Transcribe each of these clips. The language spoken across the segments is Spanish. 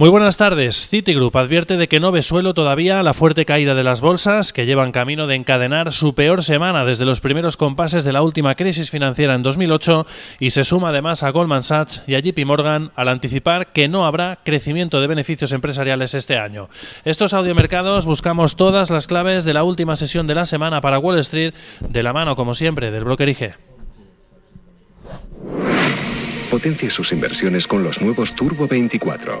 Muy buenas tardes. Citigroup advierte de que no ve suelo todavía la fuerte caída de las bolsas que llevan camino de encadenar su peor semana desde los primeros compases de la última crisis financiera en 2008 y se suma además a Goldman Sachs y a JP Morgan al anticipar que no habrá crecimiento de beneficios empresariales este año. Estos audiomercados buscamos todas las claves de la última sesión de la semana para Wall Street de la mano como siempre del broker IG. Potencie sus inversiones con los nuevos Turbo 24.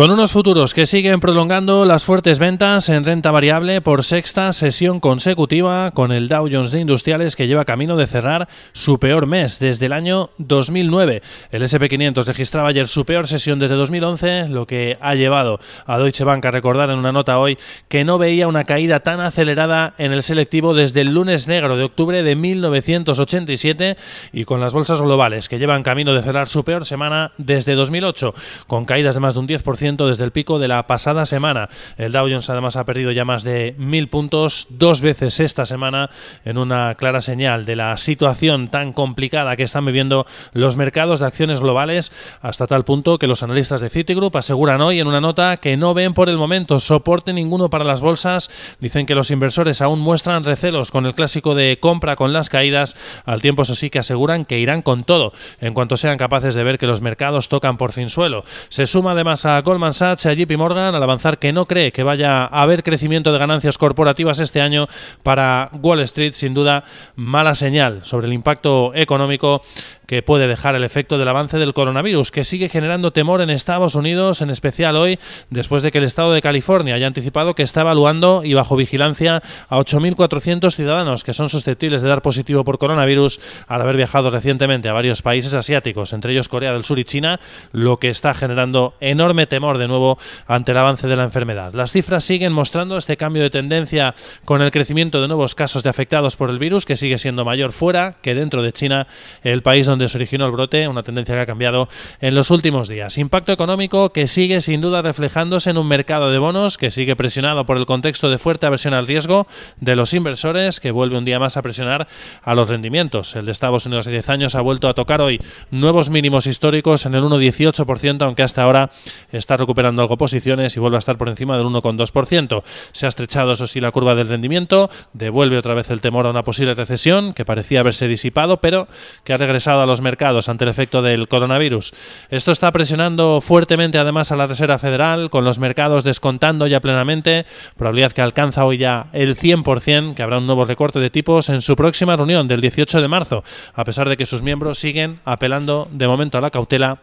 Con unos futuros que siguen prolongando las fuertes ventas en renta variable por sexta sesión consecutiva, con el Dow Jones de Industriales que lleva camino de cerrar su peor mes desde el año 2009. El SP500 registraba ayer su peor sesión desde 2011, lo que ha llevado a Deutsche Bank a recordar en una nota hoy que no veía una caída tan acelerada en el selectivo desde el lunes negro de octubre de 1987 y con las bolsas globales que llevan camino de cerrar su peor semana desde 2008, con caídas de más de un 10% desde el pico de la pasada semana. El Dow Jones además ha perdido ya más de mil puntos dos veces esta semana en una clara señal de la situación tan complicada que están viviendo los mercados de acciones globales hasta tal punto que los analistas de Citigroup aseguran hoy en una nota que no ven por el momento soporte ninguno para las bolsas. Dicen que los inversores aún muestran recelos con el clásico de compra con las caídas, al tiempo eso sí que aseguran que irán con todo en cuanto sean capaces de ver que los mercados tocan por fin suelo. Se suma además a Goldman Sachs a JP Morgan al avanzar que no cree que vaya a haber crecimiento de ganancias corporativas este año para Wall Street, sin duda mala señal sobre el impacto económico que puede dejar el efecto del avance del coronavirus, que sigue generando temor en Estados Unidos, en especial hoy, después de que el Estado de California haya anticipado que está evaluando y bajo vigilancia a 8.400 ciudadanos que son susceptibles de dar positivo por coronavirus al haber viajado recientemente a varios países asiáticos, entre ellos Corea del Sur y China, lo que está generando enorme temor de nuevo ante el avance de la enfermedad. Las cifras siguen mostrando este cambio de tendencia con el crecimiento de nuevos casos de afectados por el virus, que sigue siendo mayor fuera que dentro de China, el país donde se originó el brote, una tendencia que ha cambiado en los últimos días. Impacto económico que sigue sin duda reflejándose en un mercado de bonos que sigue presionado por el contexto de fuerte aversión al riesgo de los inversores, que vuelve un día más a presionar a los rendimientos. El de Estados Unidos de 10 años ha vuelto a tocar hoy nuevos mínimos históricos en el 1,18%, aunque hasta ahora está recuperando algo posiciones y vuelve a estar por encima del 1,2%. Se ha estrechado, eso sí, la curva del rendimiento, devuelve otra vez el temor a una posible recesión que parecía haberse disipado, pero que ha regresado a los mercados ante el efecto del coronavirus. Esto está presionando fuertemente además a la Reserva Federal, con los mercados descontando ya plenamente, probabilidad que alcanza hoy ya el 100%, que habrá un nuevo recorte de tipos en su próxima reunión del 18 de marzo, a pesar de que sus miembros siguen apelando de momento a la cautela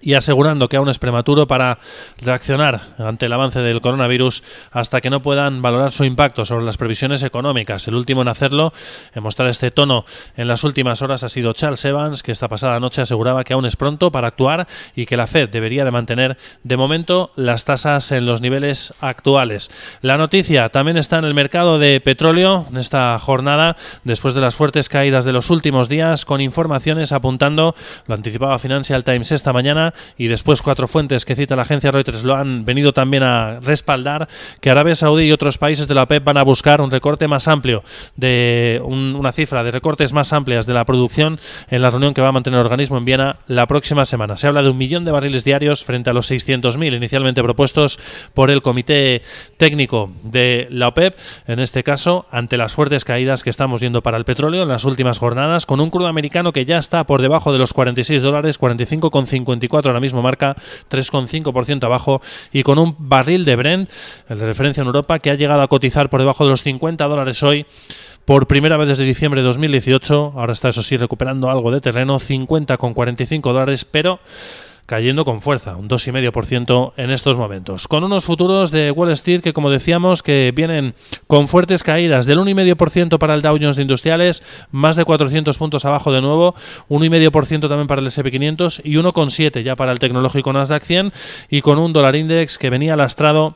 y asegurando que aún es prematuro para reaccionar ante el avance del coronavirus hasta que no puedan valorar su impacto sobre las previsiones económicas. El último en hacerlo, en mostrar este tono en las últimas horas, ha sido Charles Evans, que esta pasada noche aseguraba que aún es pronto para actuar y que la Fed debería de mantener de momento las tasas en los niveles actuales. La noticia también está en el mercado de petróleo en esta jornada, después de las fuertes caídas de los últimos días, con informaciones apuntando, lo anticipaba Financial Times esta mañana, y después cuatro fuentes que cita la agencia Reuters lo han venido también a respaldar que Arabia Saudí y otros países de la OPEP van a buscar un recorte más amplio de una cifra de recortes más amplias de la producción en la reunión que va a mantener el organismo en Viena la próxima semana. Se habla de un millón de barriles diarios frente a los 600.000 inicialmente propuestos por el Comité Técnico de la OPEP, en este caso ante las fuertes caídas que estamos viendo para el petróleo en las últimas jornadas, con un crudo americano que ya está por debajo de los 46 dólares, 45,54 ahora mismo marca 3,5% abajo y con un barril de Brent, el de referencia en Europa, que ha llegado a cotizar por debajo de los 50 dólares hoy por primera vez desde diciembre de 2018. Ahora está, eso sí, recuperando algo de terreno, 50,45 dólares, pero cayendo con fuerza, un 2,5% en estos momentos. Con unos futuros de Wall Street que, como decíamos, que vienen con fuertes caídas del 1,5% para el Dow Jones de Industriales, más de 400 puntos abajo de nuevo, 1,5% también para el S&P500 y 1,7% ya para el tecnológico Nasdaq 100 y con un dólar index que venía lastrado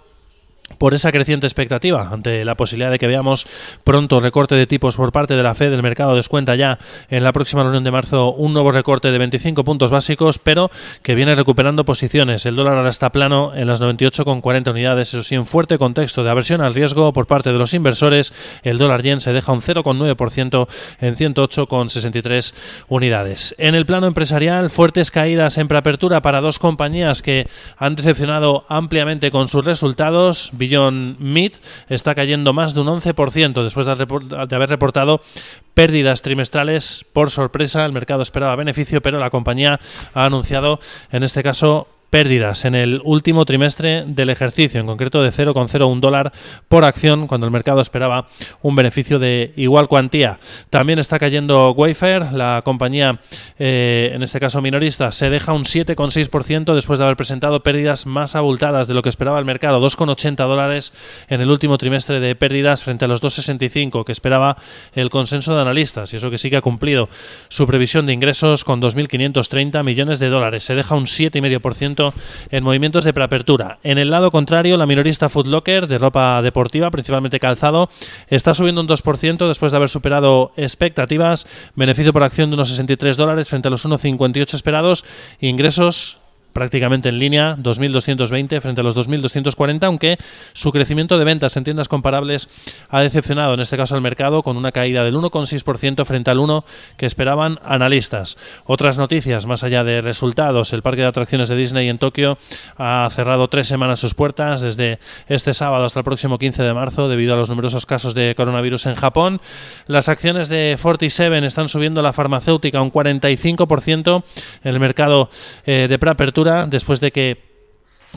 por esa creciente expectativa ante la posibilidad de que veamos pronto recorte de tipos por parte de la Fed. El mercado descuenta ya en la próxima reunión de marzo un nuevo recorte de 25 puntos básicos, pero que viene recuperando posiciones. El dólar ahora está plano en las 98,40 unidades, eso sí, en fuerte contexto de aversión al riesgo por parte de los inversores. El dólar yen se deja un 0,9% en 108,63 unidades. En el plano empresarial, fuertes caídas en preapertura para dos compañías que han decepcionado ampliamente con sus resultados. Beyond Meat está cayendo más de un 11% después de haber reportado pérdidas trimestrales. Por sorpresa, el mercado esperaba beneficio, pero la compañía ha anunciado, en este caso, pérdidas en el último trimestre del ejercicio, en concreto de 0,01 dólar por acción, cuando el mercado esperaba un beneficio de igual cuantía. También está cayendo Wayfair, la compañía, eh, en este caso minorista, se deja un 7,6% después de haber presentado pérdidas más abultadas de lo que esperaba el mercado, 2,80 dólares en el último trimestre de pérdidas frente a los 2,65 que esperaba el consenso de analistas, y eso que sí que ha cumplido su previsión de ingresos con 2.530 millones de dólares. Se deja un 7,5% en movimientos de preapertura. En el lado contrario, la minorista Food Locker de ropa deportiva, principalmente calzado, está subiendo un 2% después de haber superado expectativas. Beneficio por acción de unos 63 dólares frente a los 1,58 esperados. Ingresos prácticamente en línea, 2.220 frente a los 2.240, aunque su crecimiento de ventas en tiendas comparables ha decepcionado, en este caso al mercado, con una caída del 1,6% frente al 1% que esperaban analistas. Otras noticias, más allá de resultados, el parque de atracciones de Disney en Tokio ha cerrado tres semanas sus puertas desde este sábado hasta el próximo 15 de marzo debido a los numerosos casos de coronavirus en Japón. Las acciones de 47 están subiendo la farmacéutica un 45% en el mercado eh, de preapertura después de que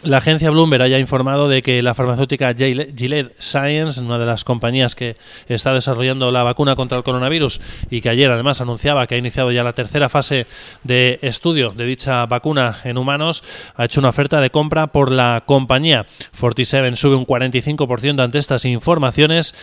la agencia Bloomberg haya informado de que la farmacéutica Gilead Science, una de las compañías que está desarrollando la vacuna contra el coronavirus y que ayer además anunciaba que ha iniciado ya la tercera fase de estudio de dicha vacuna en humanos, ha hecho una oferta de compra por la compañía. 47 sube un 45% ante estas informaciones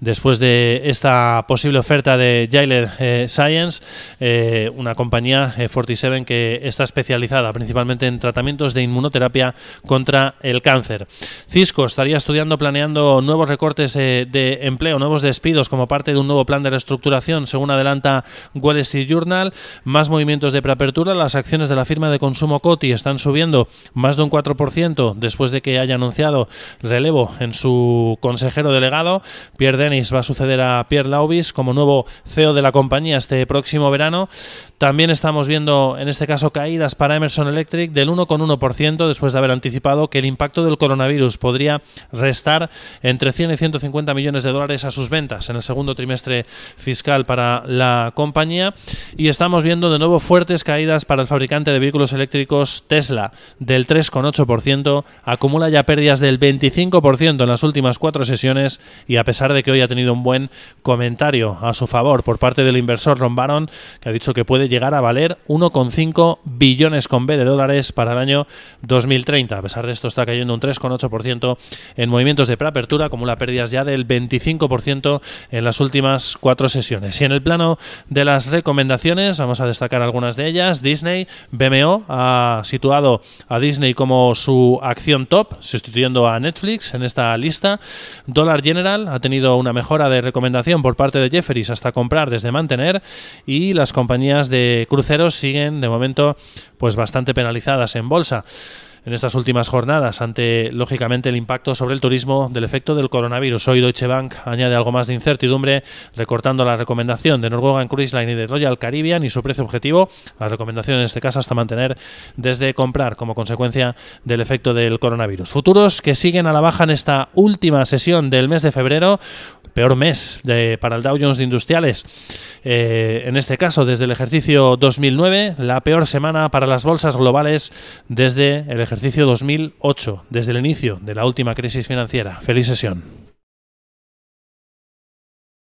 después de esta posible oferta de Gilead eh, Science, eh, una compañía 47 eh, que está especializada principalmente en tratamientos de inmunoterapia contra el cáncer. Cisco estaría estudiando, planeando nuevos recortes eh, de empleo, nuevos despidos como parte de un nuevo plan de reestructuración, según adelanta Wall Street Journal. Más movimientos de preapertura. Las acciones de la firma de consumo Coti están subiendo más de un 4% después de que haya anunciado relevo en su consejero delegado. Pierre Denis va a suceder a Pierre Laubis como nuevo CEO de la compañía este próximo verano. También estamos viendo, en este caso, caídas para Emerson Electric del 1,1% después de haber anticipado que el impacto del coronavirus podría restar entre 100 y 150 millones de dólares a sus ventas en el segundo trimestre fiscal para la compañía. Y estamos viendo de nuevo fuertes caídas para el fabricante de vehículos eléctricos Tesla del 3,8%. Acumula ya pérdidas del 25% en las últimas cuatro sesiones y a pesar de que hoy ha tenido un buen comentario a su favor por parte del inversor Ron Baron, que ha dicho que puede llegar a valer 1,5 billones con B de dólares para el año 2030. A pesar de esto está cayendo un 3,8% en movimientos de preapertura, acumula pérdidas ya del 25% en las últimas cuatro sesiones. Y en el plano de las recomendaciones, vamos a destacar algunas de ellas. Disney, BMO ha situado a Disney como su acción top, sustituyendo a Netflix en esta lista. Dollar General ha tenido una mejora de recomendación por parte de Jefferies hasta comprar desde mantener y las compañías de cruceros siguen de momento pues bastante penalizadas en bolsa en estas últimas jornadas ante, lógicamente, el impacto sobre el turismo del efecto del coronavirus. Hoy Deutsche Bank añade algo más de incertidumbre, recortando la recomendación de Norwegian Cruise Line y de Royal Caribbean y su precio objetivo. La recomendación en este caso hasta mantener desde comprar como consecuencia del efecto del coronavirus. Futuros que siguen a la baja en esta última sesión del mes de febrero peor mes para el Dow Jones de Industriales. Eh, en este caso, desde el ejercicio 2009, la peor semana para las bolsas globales desde el ejercicio 2008, desde el inicio de la última crisis financiera. Feliz sesión.